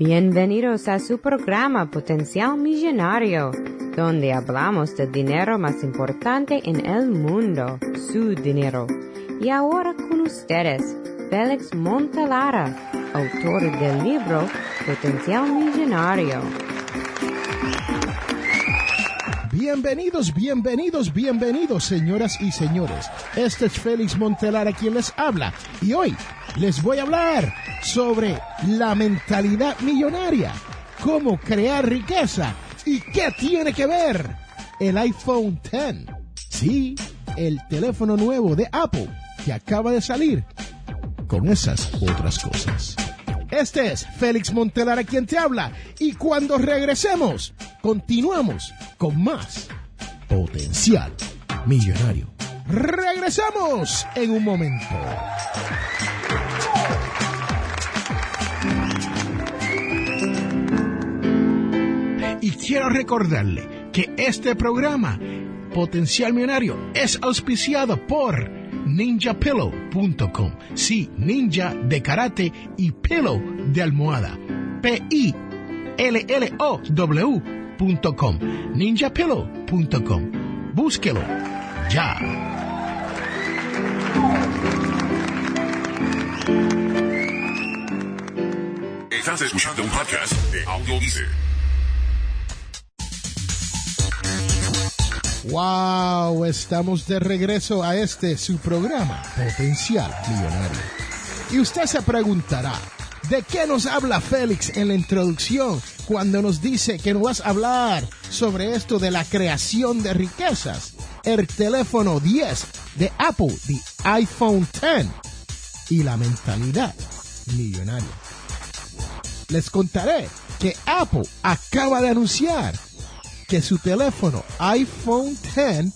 Bienvenidos a su programa Potencial Millonario, donde hablamos del dinero más importante en el mundo, su dinero. Y ahora con ustedes, Félix Montelara, autor del libro Potencial Millonario. Bienvenidos, bienvenidos, bienvenidos, señoras y señores. Este es Félix Montelara quien les habla y hoy les voy a hablar sobre la mentalidad millonaria, cómo crear riqueza y qué tiene que ver el iPhone X. Sí, el teléfono nuevo de Apple que acaba de salir con esas otras cosas. Este es Félix Montelara quien te habla y cuando regresemos continuamos con más potencial millonario. Regresamos en un momento. Quiero recordarle que este programa, Potencial Millonario, es auspiciado por ninjapillow.com. Sí, ninja de karate y pillow de almohada. P-I-L-L-O-W.com. ninjapillow.com. Búsquelo ya. Wow, estamos de regreso a este su programa Potencial Millonario. Y usted se preguntará, ¿de qué nos habla Félix en la introducción cuando nos dice que nos vas a hablar sobre esto de la creación de riquezas? El teléfono 10 de Apple, the iPhone 10 y la mentalidad millonaria. Les contaré que Apple acaba de anunciar que su teléfono iPhone X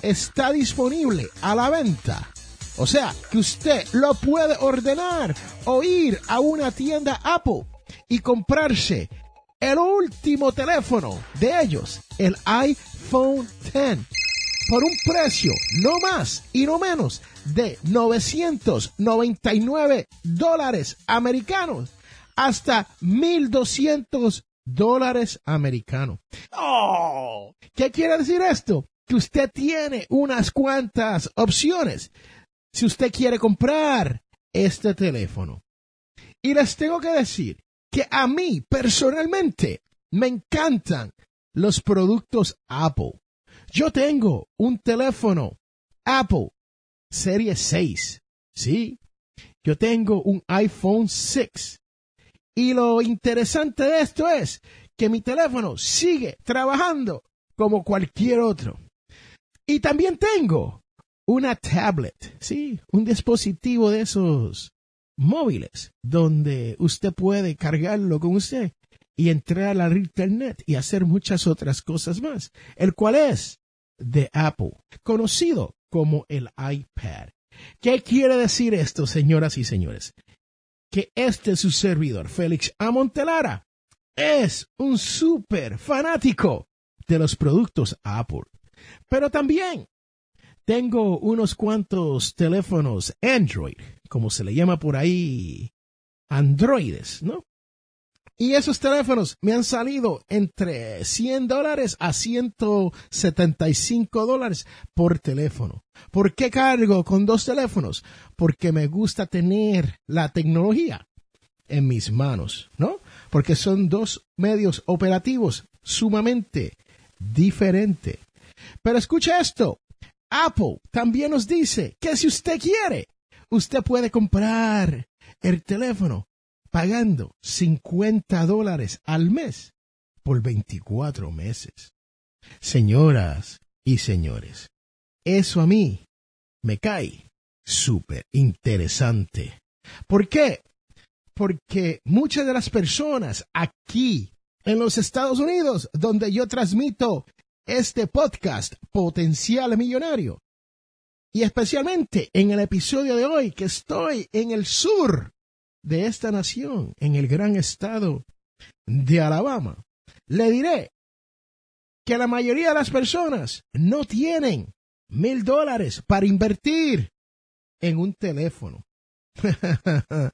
está disponible a la venta. O sea, que usted lo puede ordenar o ir a una tienda Apple y comprarse el último teléfono de ellos, el iPhone X, por un precio no más y no menos de 999 dólares americanos hasta 1200 dólares americanos. Oh, ¿Qué quiere decir esto? Que usted tiene unas cuantas opciones si usted quiere comprar este teléfono. Y les tengo que decir que a mí personalmente me encantan los productos Apple. Yo tengo un teléfono Apple Serie 6. Sí. Yo tengo un iPhone 6 y lo interesante de esto es que mi teléfono sigue trabajando como cualquier otro. Y también tengo una tablet, sí, un dispositivo de esos móviles donde usted puede cargarlo con usted y entrar a la internet y hacer muchas otras cosas más, el cual es de Apple, conocido como el iPad. ¿Qué quiere decir esto, señoras y señores? Que este su servidor, Félix Amontelara, es un súper fanático de los productos Apple. Pero también tengo unos cuantos teléfonos Android, como se le llama por ahí, androides, ¿no? Y esos teléfonos me han salido entre 100 dólares a 175 dólares por teléfono. ¿Por qué cargo con dos teléfonos? Porque me gusta tener la tecnología en mis manos, ¿no? Porque son dos medios operativos sumamente diferentes. Pero escucha esto. Apple también nos dice que si usted quiere, usted puede comprar el teléfono pagando 50 dólares al mes por 24 meses. Señoras y señores, eso a mí me cae súper interesante. ¿Por qué? Porque muchas de las personas aquí en los Estados Unidos, donde yo transmito este podcast Potencial Millonario, y especialmente en el episodio de hoy que estoy en el sur de esta nación, en el gran estado de Alabama, le diré que la mayoría de las personas no tienen mil dólares para invertir en un teléfono.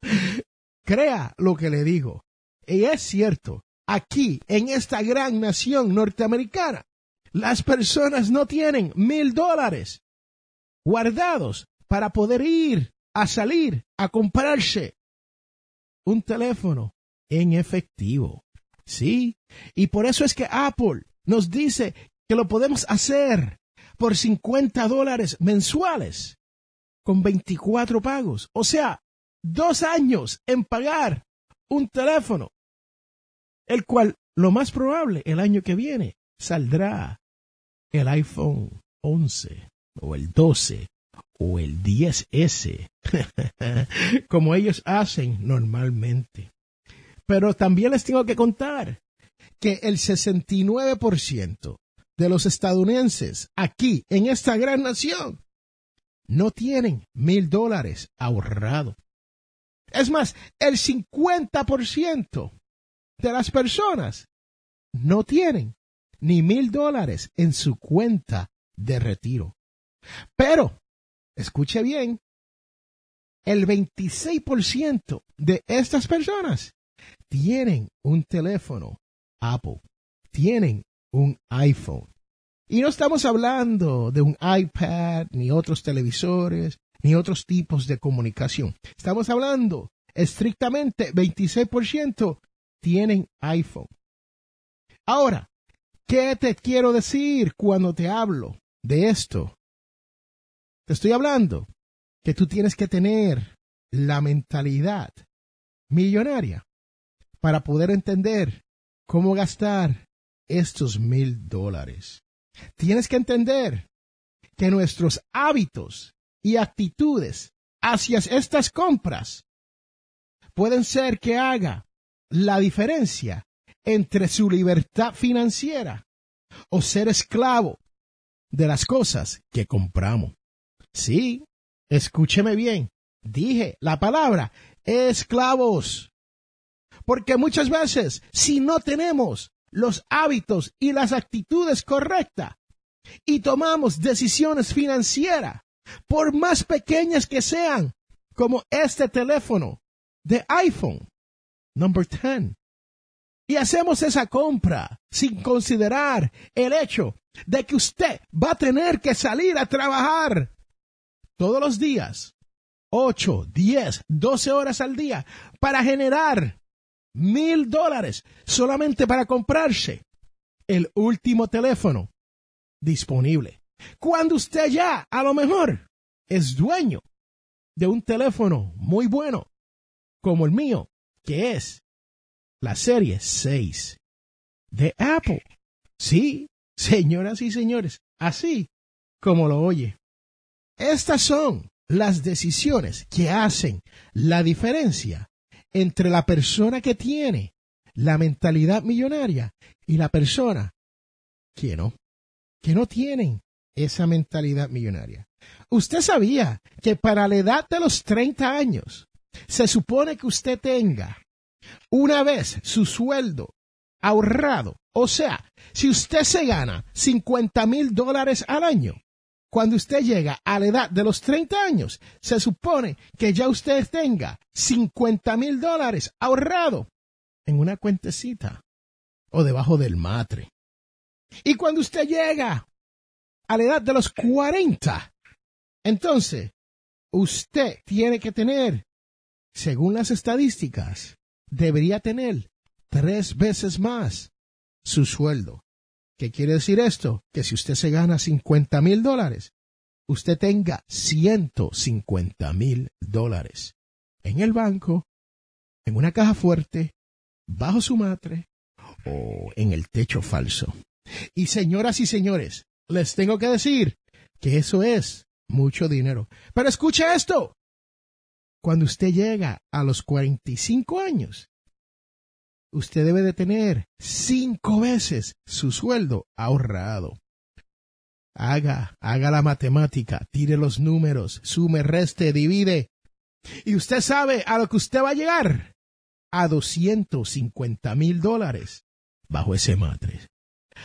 Crea lo que le digo. y es cierto, aquí, en esta gran nación norteamericana, las personas no tienen mil dólares guardados para poder ir a salir a comprarse un teléfono en efectivo. Sí, y por eso es que Apple nos dice que lo podemos hacer por 50 dólares mensuales con 24 pagos. O sea, dos años en pagar un teléfono, el cual lo más probable el año que viene saldrá el iPhone 11 o el 12 o el 10S, como ellos hacen normalmente. Pero también les tengo que contar que el 69% de los estadounidenses aquí en esta gran nación no tienen mil dólares ahorrado. Es más, el 50% de las personas no tienen ni mil dólares en su cuenta de retiro. Pero, escuche bien, el 26% de estas personas tienen un teléfono Apple, tienen un iPhone. Y no estamos hablando de un iPad, ni otros televisores, ni otros tipos de comunicación. Estamos hablando estrictamente 26% tienen iPhone. Ahora, ¿qué te quiero decir cuando te hablo de esto? Te estoy hablando que tú tienes que tener la mentalidad millonaria para poder entender cómo gastar estos mil dólares. Tienes que entender que nuestros hábitos y actitudes hacia estas compras pueden ser que haga la diferencia entre su libertad financiera o ser esclavo de las cosas que compramos. Sí, escúcheme bien, dije la palabra esclavos. Porque muchas veces, si no tenemos los hábitos y las actitudes correctas y tomamos decisiones financieras, por más pequeñas que sean, como este teléfono de iPhone number 10. Y hacemos esa compra sin considerar el hecho de que usted va a tener que salir a trabajar todos los días, 8, 10, 12 horas al día, para generar mil dólares solamente para comprarse el último teléfono disponible. Cuando usted ya, a lo mejor, es dueño de un teléfono muy bueno, como el mío, que es la serie 6 de Apple. Sí, señoras y señores, así como lo oye. Estas son las decisiones que hacen la diferencia entre la persona que tiene la mentalidad millonaria y la persona que no, que no tienen esa mentalidad millonaria. Usted sabía que para la edad de los 30 años se supone que usted tenga una vez su sueldo ahorrado. O sea, si usted se gana 50 mil dólares al año, cuando usted llega a la edad de los 30 años, se supone que ya usted tenga 50 mil dólares ahorrado en una cuentecita o debajo del matre. Y cuando usted llega a la edad de los 40, entonces usted tiene que tener, según las estadísticas, debería tener tres veces más su sueldo. ¿Qué quiere decir esto? Que si usted se gana 50 mil dólares, usted tenga 150 mil dólares en el banco, en una caja fuerte, bajo su matre o en el techo falso. Y señoras y señores, les tengo que decir que eso es mucho dinero. Pero escuche esto. Cuando usted llega a los 45 años, usted debe de tener cinco veces su sueldo ahorrado. Haga, haga la matemática, tire los números, sume, reste, divide. Y usted sabe a lo que usted va a llegar. A 250 mil dólares bajo ese matres.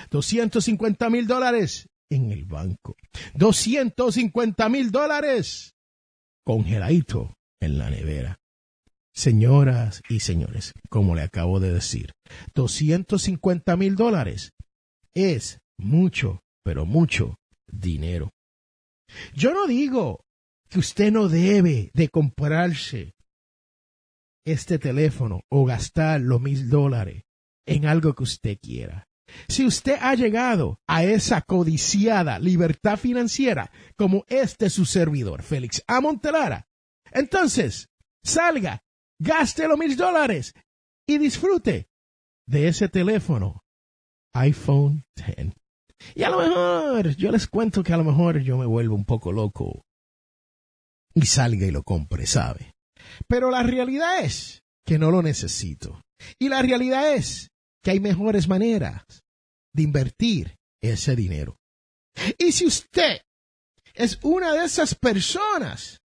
250 mil dólares en el banco. 250 mil dólares congeladito en la nevera. Señoras y señores, como le acabo de decir, 250 mil dólares es mucho, pero mucho dinero. Yo no digo que usted no debe de comprarse este teléfono o gastar los mil dólares en algo que usted quiera. Si usted ha llegado a esa codiciada libertad financiera como este su servidor, Félix A. Montelara, entonces salga gaste los mil dólares y disfrute de ese teléfono iPhone X. Y a lo mejor, yo les cuento que a lo mejor yo me vuelvo un poco loco y salga y lo compre, ¿sabe? Pero la realidad es que no lo necesito. Y la realidad es que hay mejores maneras de invertir ese dinero. Y si usted es una de esas personas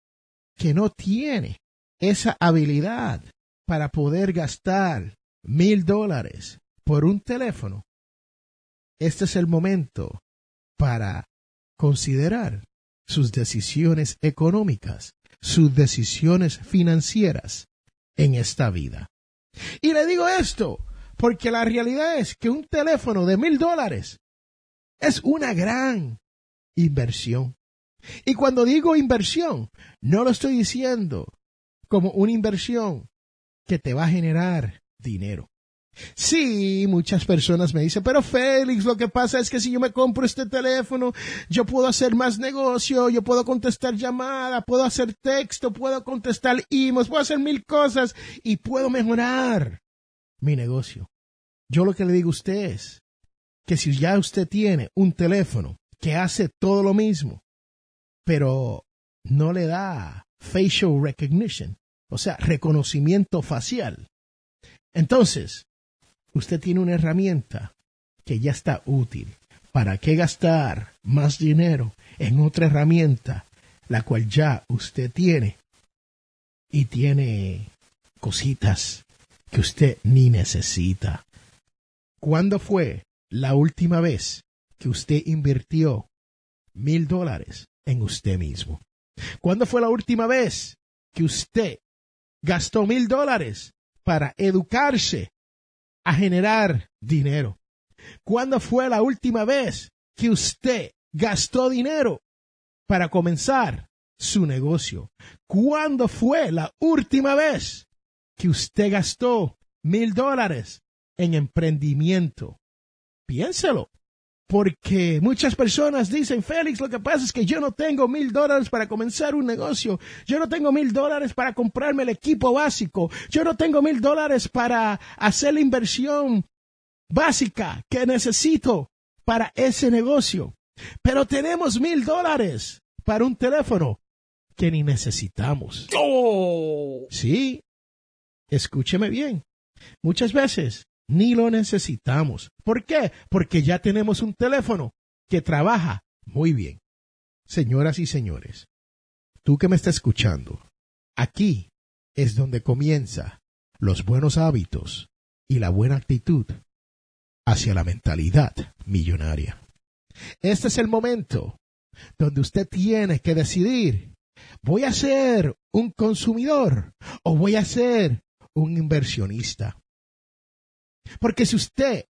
que no tiene esa habilidad para poder gastar mil dólares por un teléfono, este es el momento para considerar sus decisiones económicas, sus decisiones financieras en esta vida. Y le digo esto porque la realidad es que un teléfono de mil dólares es una gran inversión. Y cuando digo inversión, no lo estoy diciendo como una inversión que te va a generar dinero. Sí, muchas personas me dicen, pero Félix, lo que pasa es que si yo me compro este teléfono, yo puedo hacer más negocio, yo puedo contestar llamadas, puedo hacer texto, puedo contestar emails, puedo hacer mil cosas y puedo mejorar mi negocio. Yo lo que le digo a usted es que si ya usted tiene un teléfono que hace todo lo mismo, pero no le da facial recognition, o sea, reconocimiento facial. Entonces, usted tiene una herramienta que ya está útil. ¿Para qué gastar más dinero en otra herramienta, la cual ya usted tiene y tiene cositas que usted ni necesita? ¿Cuándo fue la última vez que usted invirtió mil dólares en usted mismo? ¿Cuándo fue la última vez que usted gastó mil dólares para educarse a generar dinero? ¿Cuándo fue la última vez que usted gastó dinero para comenzar su negocio? ¿Cuándo fue la última vez que usted gastó mil dólares en emprendimiento? Piénselo. Porque muchas personas dicen, Félix, lo que pasa es que yo no tengo mil dólares para comenzar un negocio. Yo no tengo mil dólares para comprarme el equipo básico. Yo no tengo mil dólares para hacer la inversión básica que necesito para ese negocio. Pero tenemos mil dólares para un teléfono que ni necesitamos. ¡Oh! Sí, escúcheme bien. Muchas veces ni lo necesitamos. ¿Por qué? Porque ya tenemos un teléfono que trabaja muy bien. Señoras y señores, tú que me estás escuchando, aquí es donde comienza los buenos hábitos y la buena actitud hacia la mentalidad millonaria. Este es el momento donde usted tiene que decidir, ¿voy a ser un consumidor o voy a ser un inversionista? Porque si usted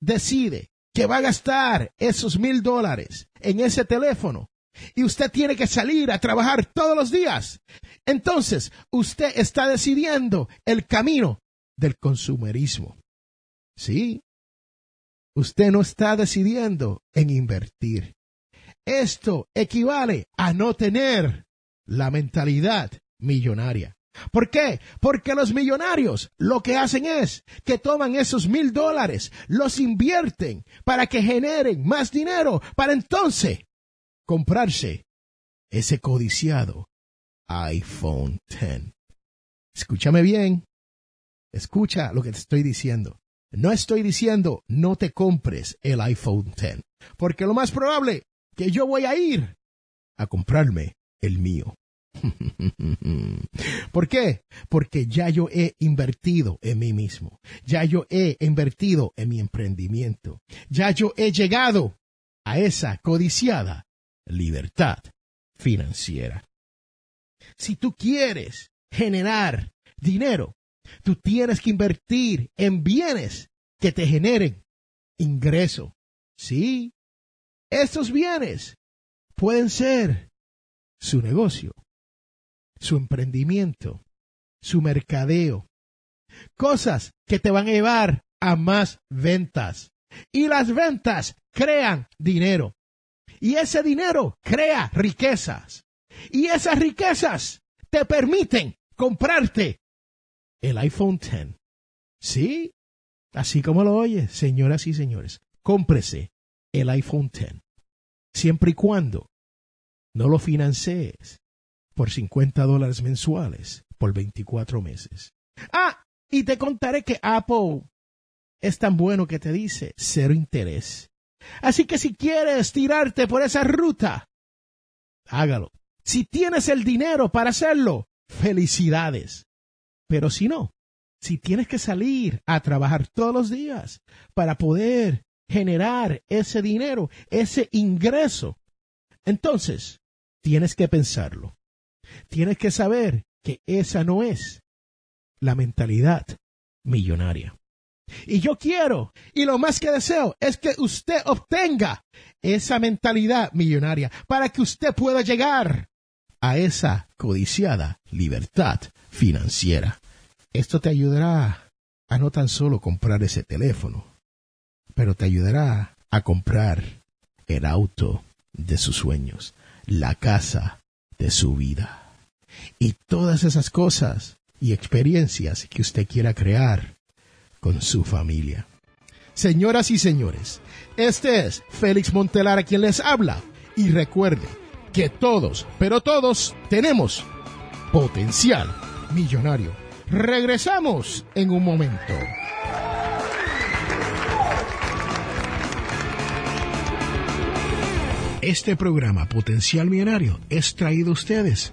decide que va a gastar esos mil dólares en ese teléfono y usted tiene que salir a trabajar todos los días, entonces usted está decidiendo el camino del consumerismo. Sí, usted no está decidiendo en invertir. Esto equivale a no tener la mentalidad millonaria. ¿Por qué? Porque los millonarios lo que hacen es que toman esos mil dólares, los invierten para que generen más dinero, para entonces comprarse ese codiciado iPhone X. Escúchame bien. Escucha lo que te estoy diciendo. No estoy diciendo no te compres el iPhone X, porque lo más probable que yo voy a ir a comprarme el mío. ¿Por qué? Porque ya yo he invertido en mí mismo, ya yo he invertido en mi emprendimiento, ya yo he llegado a esa codiciada libertad financiera. Si tú quieres generar dinero, tú tienes que invertir en bienes que te generen ingreso. Sí, estos bienes pueden ser su negocio, su emprendimiento, su mercadeo, cosas que te van a llevar a más ventas. Y las ventas crean dinero. Y ese dinero crea riquezas. Y esas riquezas te permiten comprarte el iPhone X. Sí, así como lo oyes, señoras y señores, cómprese el iPhone X. Siempre y cuando no lo financies por 50 dólares mensuales por 24 meses. Ah, y te contaré que Apple es tan bueno que te dice cero interés. Así que si quieres tirarte por esa ruta, hágalo. Si tienes el dinero para hacerlo, felicidades. Pero si no, si tienes que salir a trabajar todos los días para poder generar ese dinero, ese ingreso, entonces tienes que pensarlo. Tienes que saber que esa no es la mentalidad millonaria. Y yo quiero, y lo más que deseo, es que usted obtenga esa mentalidad millonaria para que usted pueda llegar a esa codiciada libertad financiera. Esto te ayudará a no tan solo comprar ese teléfono, pero te ayudará a comprar el auto de sus sueños, la casa de su vida y todas esas cosas y experiencias que usted quiera crear con su familia. Señoras y señores, este es Félix Montelar a quien les habla y recuerde que todos, pero todos tenemos potencial millonario. Regresamos en un momento. Este programa Potencial Millonario es traído a ustedes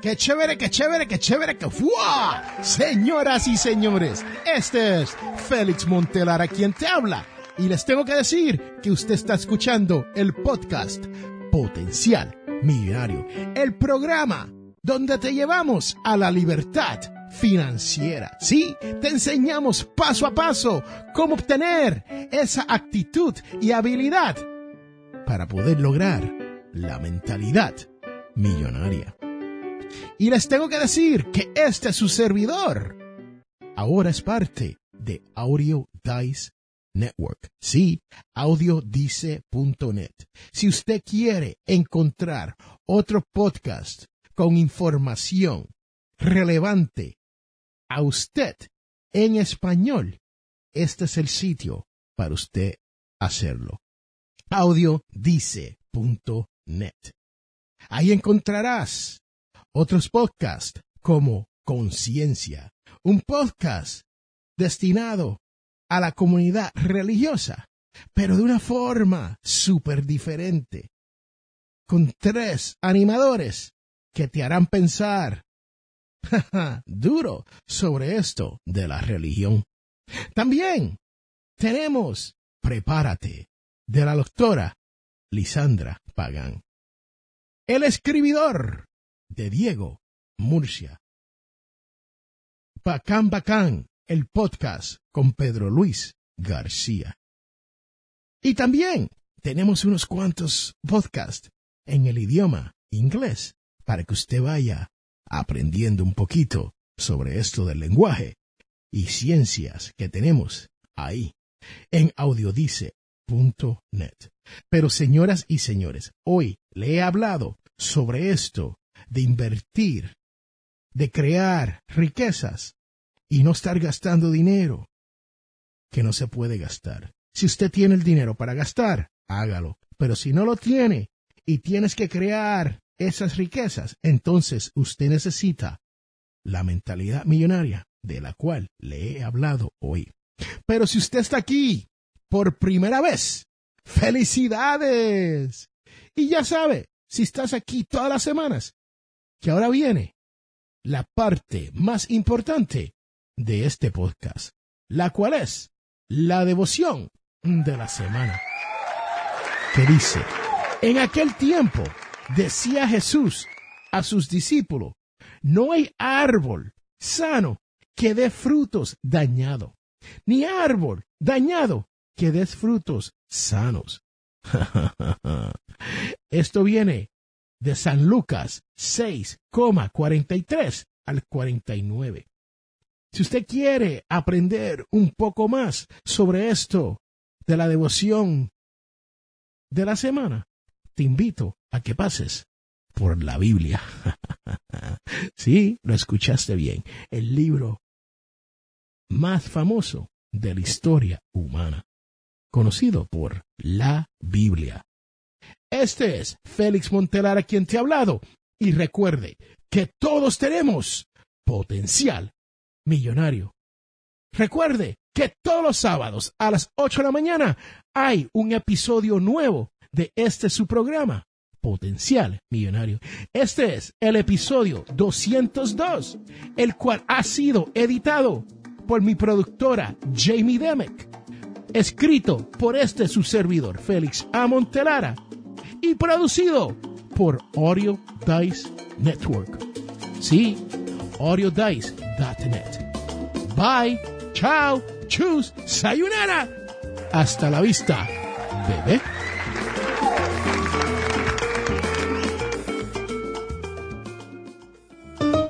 ¡Qué chévere, qué chévere, qué chévere, qué ¡fua! Señoras y señores, este es Félix Montelar a quien te habla. Y les tengo que decir que usted está escuchando el podcast Potencial Millonario, el programa donde te llevamos a la libertad financiera. Sí, te enseñamos paso a paso cómo obtener esa actitud y habilidad para poder lograr la mentalidad millonaria. Y les tengo que decir que este es su servidor. Ahora es parte de Audio Dice Network. Sí, audiodice.net. Si usted quiere encontrar otro podcast con información relevante a usted en español, este es el sitio para usted hacerlo. audiodice.net. Ahí encontrarás otros podcasts como Conciencia, un podcast destinado a la comunidad religiosa, pero de una forma súper diferente, con tres animadores que te harán pensar duro sobre esto de la religión. También tenemos Prepárate de la doctora Lisandra Pagán. El escribidor de Diego Murcia. Bacán Bacán, el podcast con Pedro Luis García. Y también tenemos unos cuantos podcasts en el idioma inglés para que usted vaya aprendiendo un poquito sobre esto del lenguaje y ciencias que tenemos ahí en audiodice.net. Pero señoras y señores, hoy le he hablado sobre esto de invertir, de crear riquezas y no estar gastando dinero que no se puede gastar. Si usted tiene el dinero para gastar, hágalo. Pero si no lo tiene y tienes que crear esas riquezas, entonces usted necesita la mentalidad millonaria de la cual le he hablado hoy. Pero si usted está aquí por primera vez, felicidades. Y ya sabe, si estás aquí todas las semanas, que ahora viene la parte más importante de este podcast, la cual es la devoción de la semana. Que dice, en aquel tiempo decía Jesús a sus discípulos, no hay árbol sano que dé frutos dañado, ni árbol dañado que dé frutos sanos. Esto viene de San Lucas 6,43 al 49. Si usted quiere aprender un poco más sobre esto de la devoción de la semana, te invito a que pases por la Biblia. sí, lo escuchaste bien. El libro más famoso de la historia humana, conocido por la Biblia. Este es Félix Montelar a quien te ha hablado. Y recuerde que todos tenemos potencial millonario. Recuerde que todos los sábados a las 8 de la mañana hay un episodio nuevo de este su programa, Potencial Millonario. Este es el episodio 202, el cual ha sido editado por mi productora Jamie Demek, escrito por este su servidor Félix A. Montelara y producido por Audio Dice Network. Sí, audiodice.net. Bye, chao, chus, sayonara. Hasta la vista, bebé.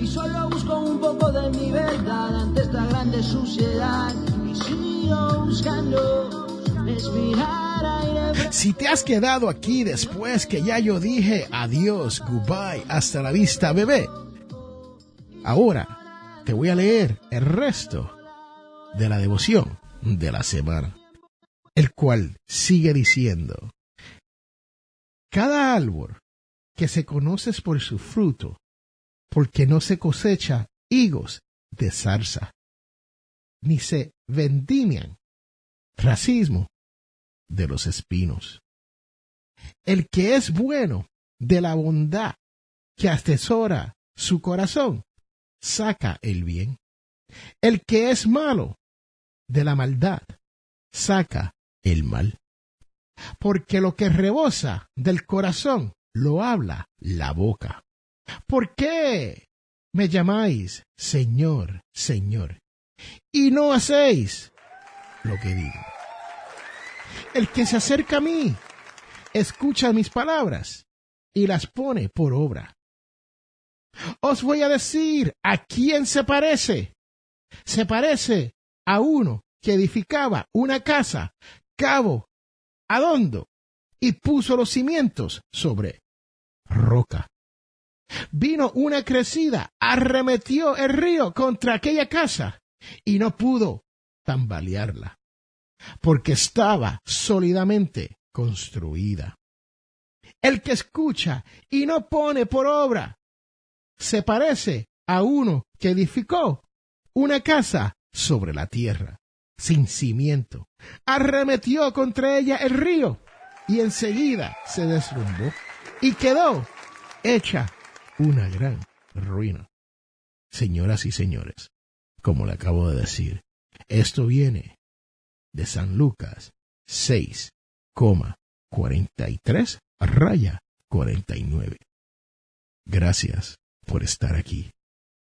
Y solo busco un poco de mi verdad ante esta grande suciedad. Y sigo buscando respirar aire. Si te has quedado aquí después que ya yo dije adiós, goodbye, hasta la vista, bebé. Ahora te voy a leer el resto de la devoción de la semana, el cual sigue diciendo, cada árbol que se conoce por su fruto, porque no se cosecha higos de zarza, ni se vendimian racismo de los espinos. El que es bueno de la bondad que atesora su corazón, saca el bien. El que es malo de la maldad, saca el mal. Porque lo que rebosa del corazón lo habla la boca. ¿Por qué me llamáis Señor, Señor? Y no hacéis lo que digo. El que se acerca a mí, escucha mis palabras y las pone por obra. Os voy a decir a quién se parece. Se parece a uno que edificaba una casa, cabo, adondo, y puso los cimientos sobre roca. Vino una crecida, arremetió el río contra aquella casa y no pudo tambalearla, porque estaba sólidamente construida. El que escucha y no pone por obra se parece a uno que edificó una casa sobre la tierra, sin cimiento. Arremetió contra ella el río y enseguida se desrumbó y quedó hecha una gran ruina. Señoras y señores, como le acabo de decir, esto viene de San Lucas 6,43 raya 49. Gracias por estar aquí.